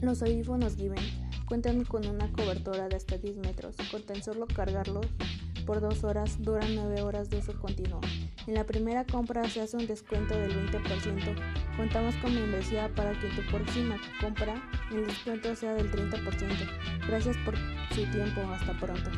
Los audífonos Given cuentan con una cobertura de hasta 10 metros. Con tan solo cargarlos por 2 horas duran 9 horas de uso continuo. En la primera compra se hace un descuento del 20%. Contamos con membresía para que tu próxima compra el descuento sea del 30%. Gracias por su tiempo. Hasta pronto.